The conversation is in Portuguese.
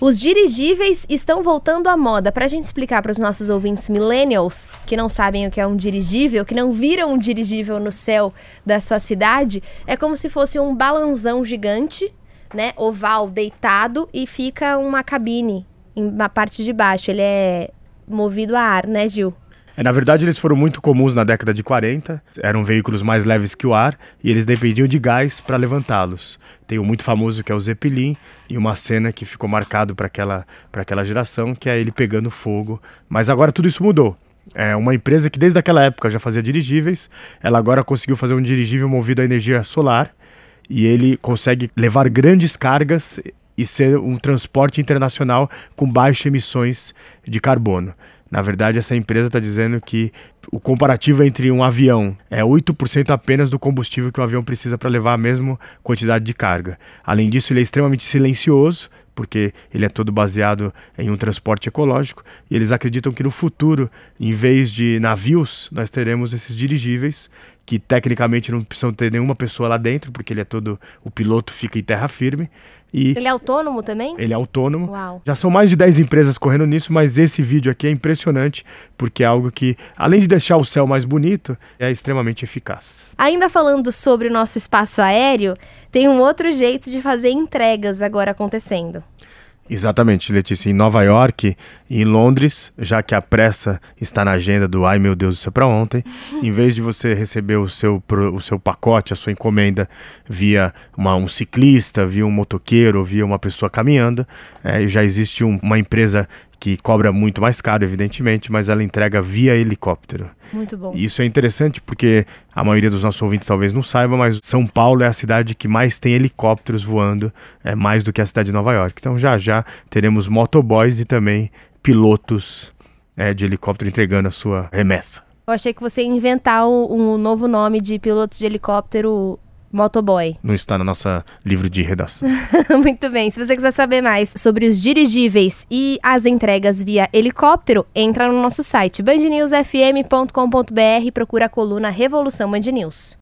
Os dirigíveis estão voltando à moda. Para a gente explicar para os nossos ouvintes millennials que não sabem o que é um dirigível, que não viram um dirigível no céu da sua cidade, é como se fosse um balãozão gigante, né, oval, deitado e fica uma cabine na parte de baixo. Ele é movido a ar, né, Gil? É, na verdade, eles foram muito comuns na década de 40, eram veículos mais leves que o ar e eles dependiam de gás para levantá-los. Tem um muito famoso que é o Zeppelin e uma cena que ficou marcado para aquela, aquela geração, que é ele pegando fogo. Mas agora tudo isso mudou. É uma empresa que desde aquela época já fazia dirigíveis, ela agora conseguiu fazer um dirigível movido a energia solar e ele consegue levar grandes cargas e ser um transporte internacional com baixas emissões de carbono. Na verdade, essa empresa está dizendo que o comparativo entre um avião é 8% apenas do combustível que o avião precisa para levar a mesma quantidade de carga. Além disso, ele é extremamente silencioso, porque ele é todo baseado em um transporte ecológico, e eles acreditam que no futuro, em vez de navios, nós teremos esses dirigíveis que tecnicamente não precisam ter nenhuma pessoa lá dentro, porque ele é todo o piloto fica em terra firme e ele é autônomo também? Ele é autônomo. Uau. Já são mais de 10 empresas correndo nisso, mas esse vídeo aqui é impressionante porque é algo que, além de deixar o céu mais bonito, é extremamente eficaz. Ainda falando sobre o nosso espaço aéreo, tem um outro jeito de fazer entregas agora acontecendo. Exatamente, Letícia. Em Nova York e em Londres, já que a pressa está na agenda do ai meu Deus, isso é para ontem, em vez de você receber o seu, o seu pacote, a sua encomenda via uma, um ciclista, via um motoqueiro, via uma pessoa caminhando, é, já existe um, uma empresa que cobra muito mais caro, evidentemente, mas ela entrega via helicóptero. Muito bom. E isso é interessante porque a maioria dos nossos ouvintes talvez não saiba, mas São Paulo é a cidade que mais tem helicópteros voando, é mais do que a cidade de Nova York. Então já já teremos motoboys e também pilotos é, de helicóptero entregando a sua remessa. Eu achei que você ia inventar um, um novo nome de pilotos de helicóptero Motoboy. Não está no nosso livro de redação. Muito bem. Se você quiser saber mais sobre os dirigíveis e as entregas via helicóptero, entra no nosso site bandnewsfm.com.br e procura a coluna Revolução Band News.